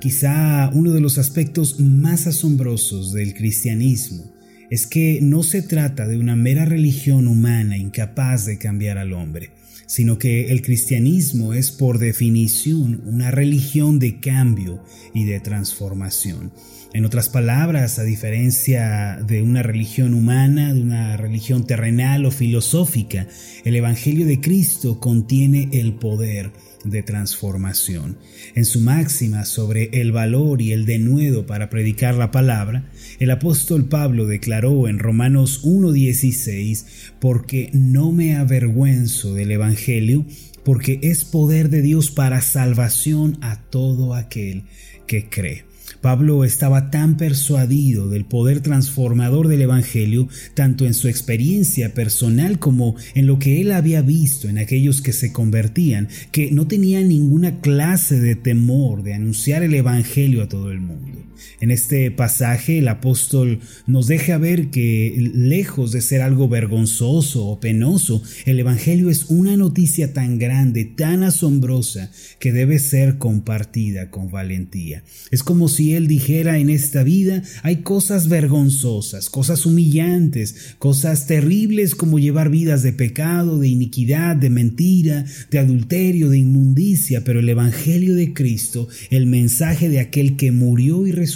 Quizá uno de los aspectos más asombrosos del cristianismo es que no se trata de una mera religión humana incapaz de cambiar al hombre, sino que el cristianismo es por definición una religión de cambio y de transformación. En otras palabras, a diferencia de una religión humana, de una religión terrenal o filosófica, el Evangelio de Cristo contiene el poder de transformación. En su máxima sobre el valor y el denuedo para predicar la palabra, el apóstol Pablo declaró en Romanos 1.16, porque no me avergüenzo del Evangelio, porque es poder de Dios para salvación a todo aquel que cree. Pablo estaba tan persuadido del poder transformador del Evangelio, tanto en su experiencia personal como en lo que él había visto en aquellos que se convertían, que no tenía ninguna clase de temor de anunciar el Evangelio a todo el mundo. En este pasaje el apóstol nos deja ver que lejos de ser algo vergonzoso o penoso, el Evangelio es una noticia tan grande, tan asombrosa, que debe ser compartida con valentía. Es como si él dijera en esta vida hay cosas vergonzosas, cosas humillantes, cosas terribles como llevar vidas de pecado, de iniquidad, de mentira, de adulterio, de inmundicia, pero el Evangelio de Cristo, el mensaje de aquel que murió y resucitó,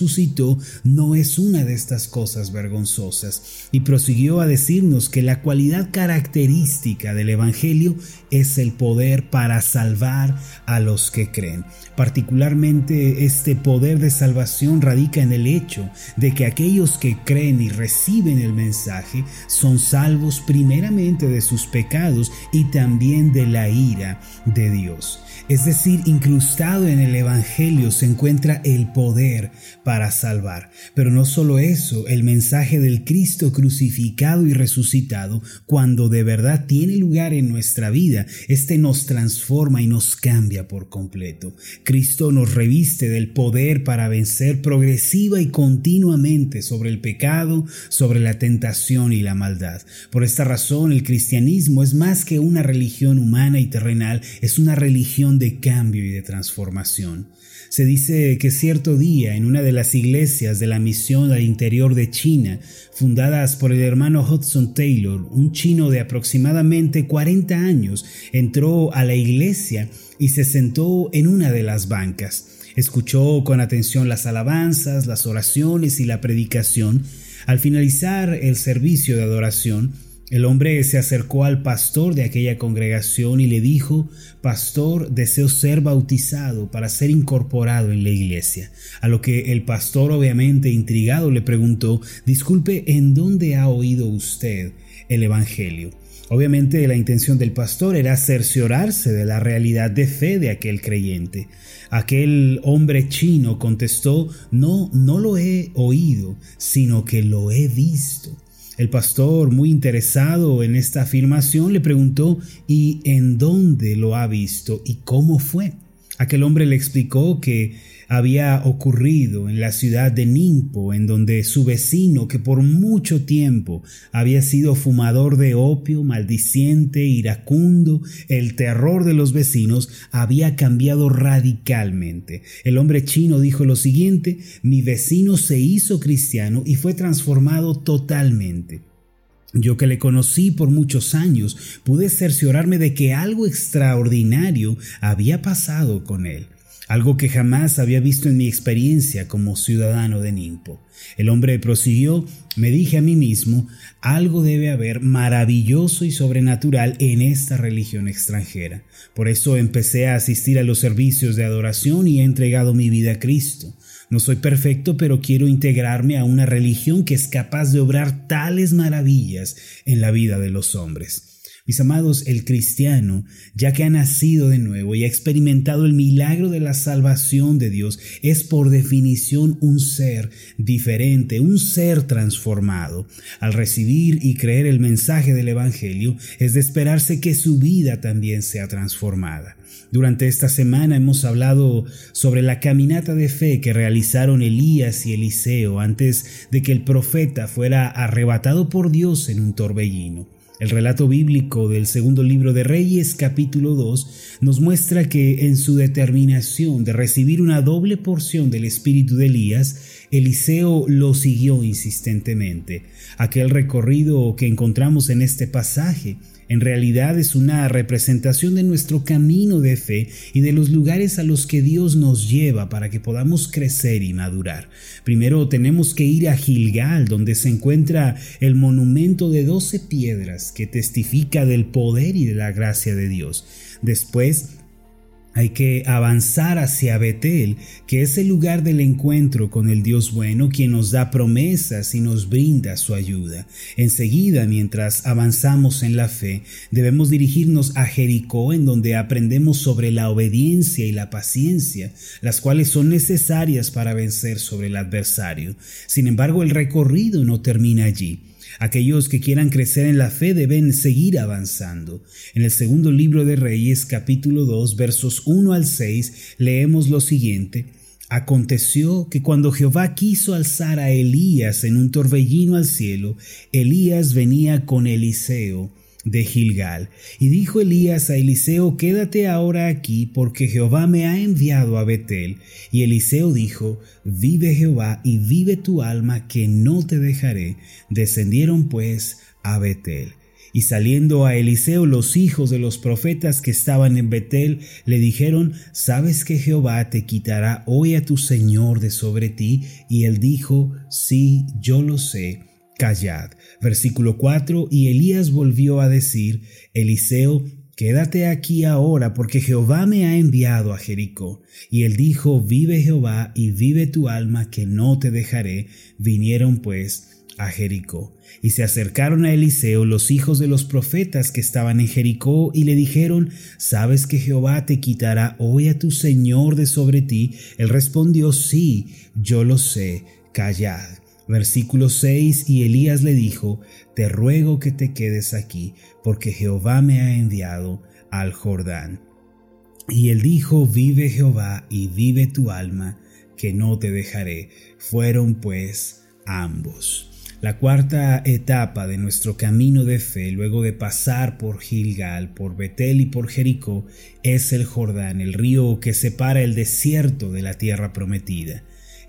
no es una de estas cosas vergonzosas. Y prosiguió a decirnos que la cualidad característica del Evangelio es el poder para salvar a los que creen. Particularmente este poder de salvación radica en el hecho de que aquellos que creen y reciben el mensaje son salvos primeramente de sus pecados y también de la ira de Dios. Es decir, incrustado en el Evangelio se encuentra el poder para salvar. Pero no solo eso, el mensaje del Cristo crucificado y resucitado, cuando de verdad tiene lugar en nuestra vida, este nos transforma y nos cambia por completo. Cristo nos reviste del poder para vencer progresiva y continuamente sobre el pecado, sobre la tentación y la maldad. Por esta razón, el cristianismo es más que una religión humana y terrenal, es una religión de cambio y de transformación. Se dice que cierto día en una de las iglesias de la misión al interior de China, fundadas por el hermano Hudson Taylor, un chino de aproximadamente 40 años, entró a la iglesia y se sentó en una de las bancas. Escuchó con atención las alabanzas, las oraciones y la predicación. Al finalizar el servicio de adoración, el hombre se acercó al pastor de aquella congregación y le dijo, Pastor, deseo ser bautizado para ser incorporado en la iglesia. A lo que el pastor, obviamente intrigado, le preguntó, Disculpe, ¿en dónde ha oído usted el Evangelio? Obviamente la intención del pastor era cerciorarse de la realidad de fe de aquel creyente. Aquel hombre chino contestó, no, no lo he oído, sino que lo he visto. El pastor, muy interesado en esta afirmación, le preguntó ¿y en dónde lo ha visto y cómo fue? Aquel hombre le explicó que había ocurrido en la ciudad de Nimpo, en donde su vecino, que por mucho tiempo había sido fumador de opio, maldiciente, iracundo, el terror de los vecinos, había cambiado radicalmente. El hombre chino dijo lo siguiente, mi vecino se hizo cristiano y fue transformado totalmente. Yo que le conocí por muchos años, pude cerciorarme de que algo extraordinario había pasado con él algo que jamás había visto en mi experiencia como ciudadano de Nimpo. El hombre prosiguió, me dije a mí mismo, algo debe haber maravilloso y sobrenatural en esta religión extranjera. Por eso empecé a asistir a los servicios de adoración y he entregado mi vida a Cristo. No soy perfecto, pero quiero integrarme a una religión que es capaz de obrar tales maravillas en la vida de los hombres. Mis amados, el cristiano, ya que ha nacido de nuevo y ha experimentado el milagro de la salvación de Dios, es por definición un ser diferente, un ser transformado. Al recibir y creer el mensaje del Evangelio, es de esperarse que su vida también sea transformada. Durante esta semana hemos hablado sobre la caminata de fe que realizaron Elías y Eliseo antes de que el profeta fuera arrebatado por Dios en un torbellino. El relato bíblico del segundo libro de Reyes capítulo 2 nos muestra que en su determinación de recibir una doble porción del espíritu de Elías, Eliseo lo siguió insistentemente. Aquel recorrido que encontramos en este pasaje en realidad es una representación de nuestro camino de fe y de los lugares a los que Dios nos lleva para que podamos crecer y madurar. Primero tenemos que ir a Gilgal, donde se encuentra el monumento de doce piedras que testifica del poder y de la gracia de Dios. Después hay que avanzar hacia Betel, que es el lugar del encuentro con el Dios bueno, quien nos da promesas y nos brinda su ayuda. Enseguida, mientras avanzamos en la fe, debemos dirigirnos a Jericó, en donde aprendemos sobre la obediencia y la paciencia, las cuales son necesarias para vencer sobre el adversario. Sin embargo, el recorrido no termina allí. Aquellos que quieran crecer en la fe deben seguir avanzando. En el segundo libro de Reyes capítulo 2 versos 1 al 6 leemos lo siguiente. Aconteció que cuando Jehová quiso alzar a Elías en un torbellino al cielo, Elías venía con Eliseo de Gilgal. Y dijo Elías a Eliseo, quédate ahora aquí, porque Jehová me ha enviado a Betel. Y Eliseo dijo, vive Jehová y vive tu alma, que no te dejaré. Descendieron pues a Betel. Y saliendo a Eliseo los hijos de los profetas que estaban en Betel, le dijeron, ¿sabes que Jehová te quitará hoy a tu Señor de sobre ti? Y él dijo, sí, yo lo sé callad. Versículo 4, y Elías volvió a decir, Eliseo, Quédate aquí ahora, porque Jehová me ha enviado a Jericó. Y él dijo, Vive Jehová y vive tu alma, que no te dejaré. Vinieron pues a Jericó. Y se acercaron a Eliseo los hijos de los profetas que estaban en Jericó, y le dijeron, ¿Sabes que Jehová te quitará hoy a tu Señor de sobre ti? Él respondió, Sí, yo lo sé, callad. Versículo 6 Y Elías le dijo, Te ruego que te quedes aquí, porque Jehová me ha enviado al Jordán. Y él dijo, Vive Jehová y vive tu alma, que no te dejaré. Fueron pues ambos. La cuarta etapa de nuestro camino de fe, luego de pasar por Gilgal, por Betel y por Jericó, es el Jordán, el río que separa el desierto de la tierra prometida.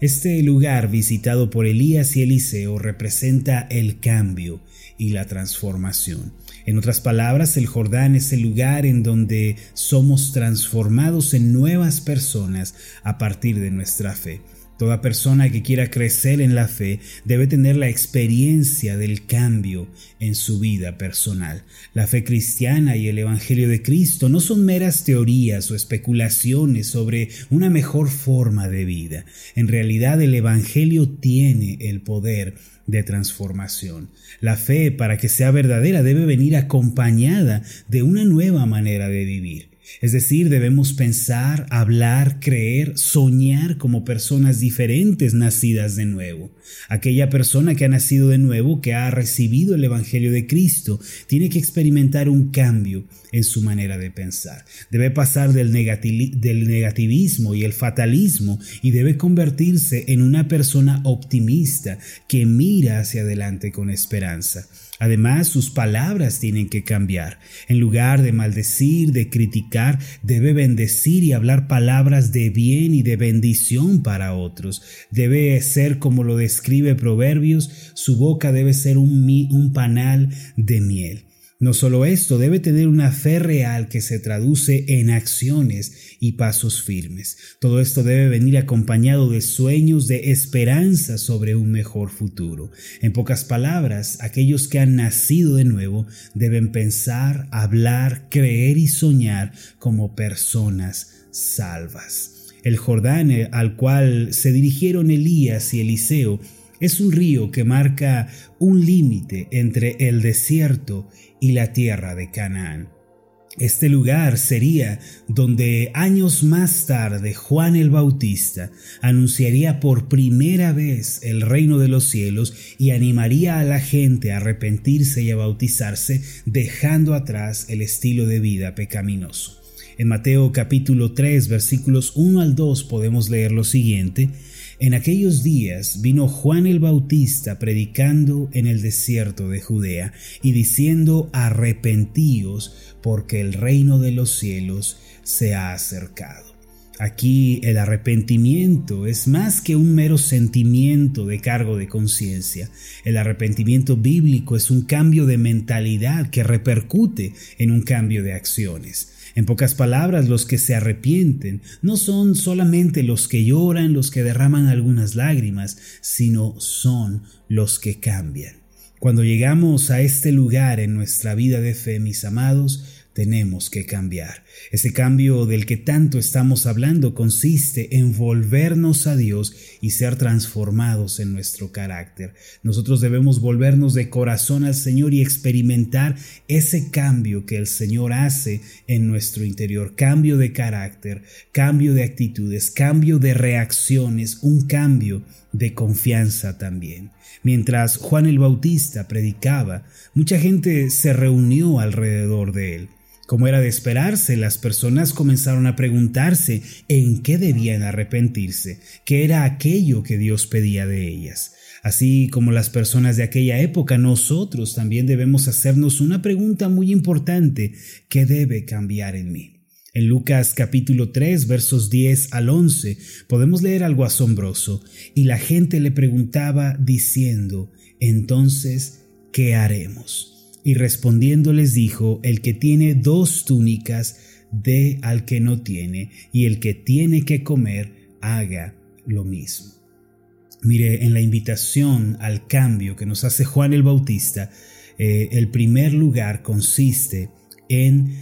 Este lugar visitado por Elías y Eliseo representa el cambio y la transformación. En otras palabras, el Jordán es el lugar en donde somos transformados en nuevas personas a partir de nuestra fe. Toda persona que quiera crecer en la fe debe tener la experiencia del cambio en su vida personal. La fe cristiana y el Evangelio de Cristo no son meras teorías o especulaciones sobre una mejor forma de vida. En realidad el Evangelio tiene el poder de transformación. La fe, para que sea verdadera, debe venir acompañada de una nueva manera de vivir. Es decir, debemos pensar, hablar, creer, soñar como personas diferentes nacidas de nuevo. Aquella persona que ha nacido de nuevo, que ha recibido el Evangelio de Cristo, tiene que experimentar un cambio en su manera de pensar. Debe pasar del, negativismo y el fatalismo y debe convertirse en una persona optimista que mira hacia adelante con esperanza. Además, sus palabras tienen que cambiar. En lugar de maldecir, de criticar, debe bendecir y hablar palabras de bien y de bendición para otros. Debe ser como lo describe Proverbios, su boca debe ser un, un panal de miel. No solo esto, debe tener una fe real que se traduce en acciones y pasos firmes. Todo esto debe venir acompañado de sueños, de esperanza sobre un mejor futuro. En pocas palabras, aquellos que han nacido de nuevo deben pensar, hablar, creer y soñar como personas salvas. El Jordán al cual se dirigieron Elías y Eliseo es un río que marca un límite entre el desierto y la tierra de Canaán. Este lugar sería donde años más tarde Juan el Bautista anunciaría por primera vez el reino de los cielos y animaría a la gente a arrepentirse y a bautizarse dejando atrás el estilo de vida pecaminoso. En Mateo capítulo 3 versículos 1 al 2 podemos leer lo siguiente. En aquellos días vino Juan el Bautista predicando en el desierto de Judea y diciendo arrepentíos porque el reino de los cielos se ha acercado. Aquí el arrepentimiento es más que un mero sentimiento de cargo de conciencia. El arrepentimiento bíblico es un cambio de mentalidad que repercute en un cambio de acciones. En pocas palabras, los que se arrepienten no son solamente los que lloran, los que derraman algunas lágrimas, sino son los que cambian. Cuando llegamos a este lugar en nuestra vida de fe, mis amados, tenemos que cambiar. Ese cambio del que tanto estamos hablando consiste en volvernos a Dios y ser transformados en nuestro carácter. Nosotros debemos volvernos de corazón al Señor y experimentar ese cambio que el Señor hace en nuestro interior. Cambio de carácter, cambio de actitudes, cambio de reacciones, un cambio de confianza también. Mientras Juan el Bautista predicaba, mucha gente se reunió alrededor de él. Como era de esperarse, las personas comenzaron a preguntarse en qué debían arrepentirse, qué era aquello que Dios pedía de ellas. Así como las personas de aquella época, nosotros también debemos hacernos una pregunta muy importante, ¿qué debe cambiar en mí? En Lucas capítulo 3 versos 10 al 11 podemos leer algo asombroso, y la gente le preguntaba diciendo, entonces, ¿qué haremos? Y respondiendo les dijo, el que tiene dos túnicas, dé al que no tiene, y el que tiene que comer, haga lo mismo. Mire, en la invitación al cambio que nos hace Juan el Bautista, eh, el primer lugar consiste en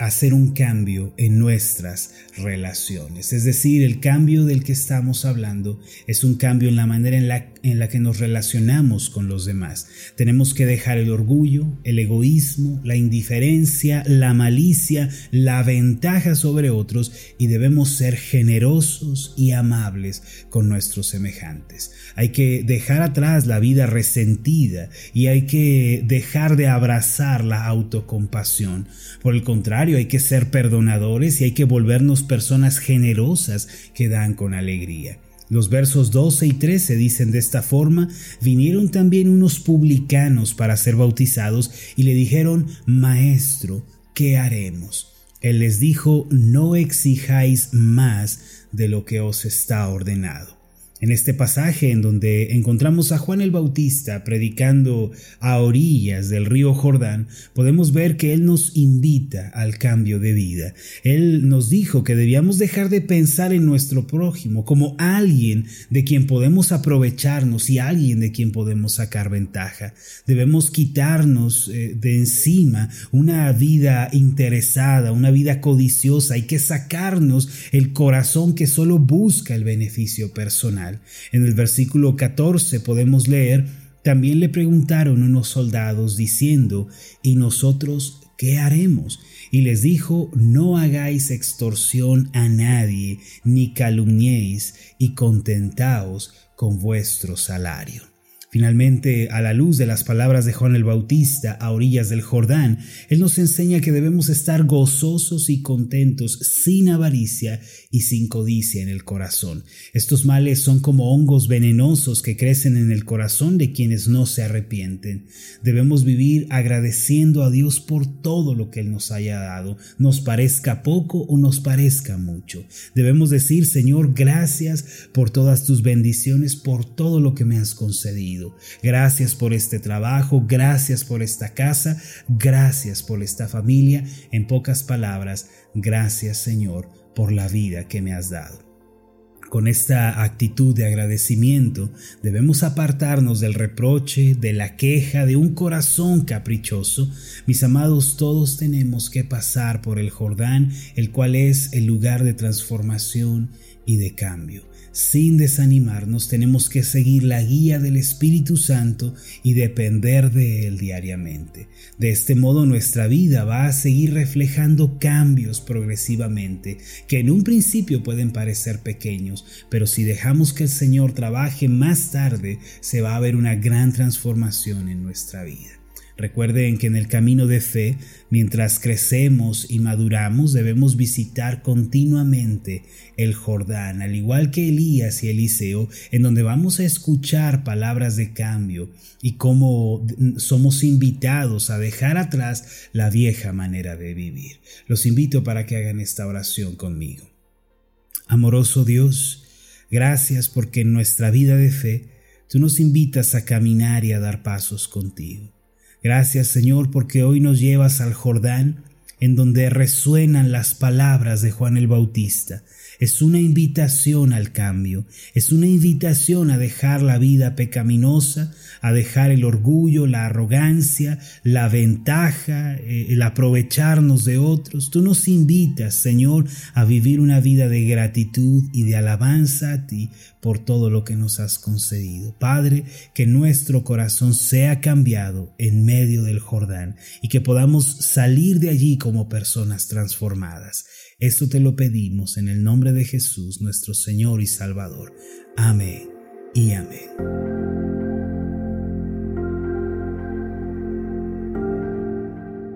hacer un cambio en nuestras relaciones. Es decir, el cambio del que estamos hablando es un cambio en la manera en la, en la que nos relacionamos con los demás. Tenemos que dejar el orgullo, el egoísmo, la indiferencia, la malicia, la ventaja sobre otros y debemos ser generosos y amables con nuestros semejantes. Hay que dejar atrás la vida resentida y hay que dejar de abrazar la autocompasión. Por el contrario, hay que ser perdonadores y hay que volvernos personas generosas que dan con alegría. Los versos 12 y 13 dicen de esta forma, vinieron también unos publicanos para ser bautizados y le dijeron, Maestro, ¿qué haremos? Él les dijo, no exijáis más de lo que os está ordenado. En este pasaje en donde encontramos a Juan el Bautista predicando a orillas del río Jordán, podemos ver que Él nos invita al cambio de vida. Él nos dijo que debíamos dejar de pensar en nuestro prójimo como alguien de quien podemos aprovecharnos y alguien de quien podemos sacar ventaja. Debemos quitarnos eh, de encima una vida interesada, una vida codiciosa. Hay que sacarnos el corazón que solo busca el beneficio personal. En el versículo 14 podemos leer, también le preguntaron unos soldados diciendo, ¿y nosotros qué haremos? Y les dijo, no hagáis extorsión a nadie, ni calumniéis, y contentaos con vuestro salario. Finalmente, a la luz de las palabras de Juan el Bautista a orillas del Jordán, Él nos enseña que debemos estar gozosos y contentos, sin avaricia y sin codicia en el corazón. Estos males son como hongos venenosos que crecen en el corazón de quienes no se arrepienten. Debemos vivir agradeciendo a Dios por todo lo que Él nos haya dado, nos parezca poco o nos parezca mucho. Debemos decir, Señor, gracias por todas tus bendiciones, por todo lo que me has concedido. Gracias por este trabajo, gracias por esta casa, gracias por esta familia. En pocas palabras, gracias Señor por la vida que me has dado. Con esta actitud de agradecimiento debemos apartarnos del reproche, de la queja, de un corazón caprichoso. Mis amados, todos tenemos que pasar por el Jordán, el cual es el lugar de transformación y de cambio. Sin desanimarnos tenemos que seguir la guía del Espíritu Santo y depender de Él diariamente. De este modo nuestra vida va a seguir reflejando cambios progresivamente, que en un principio pueden parecer pequeños, pero si dejamos que el Señor trabaje más tarde, se va a ver una gran transformación en nuestra vida. Recuerden que en el camino de fe, mientras crecemos y maduramos, debemos visitar continuamente el Jordán, al igual que Elías y Eliseo, en donde vamos a escuchar palabras de cambio y cómo somos invitados a dejar atrás la vieja manera de vivir. Los invito para que hagan esta oración conmigo. Amoroso Dios, gracias porque en nuestra vida de fe tú nos invitas a caminar y a dar pasos contigo. Gracias Señor porque hoy nos llevas al Jordán en donde resuenan las palabras de Juan el Bautista. Es una invitación al cambio, es una invitación a dejar la vida pecaminosa, a dejar el orgullo, la arrogancia, la ventaja, eh, el aprovecharnos de otros. Tú nos invitas, Señor, a vivir una vida de gratitud y de alabanza a ti por todo lo que nos has concedido. Padre, que nuestro corazón sea cambiado en medio del Jordán y que podamos salir de allí como personas transformadas. Esto te lo pedimos en el nombre de Jesús, nuestro Señor y Salvador. Amén y amén.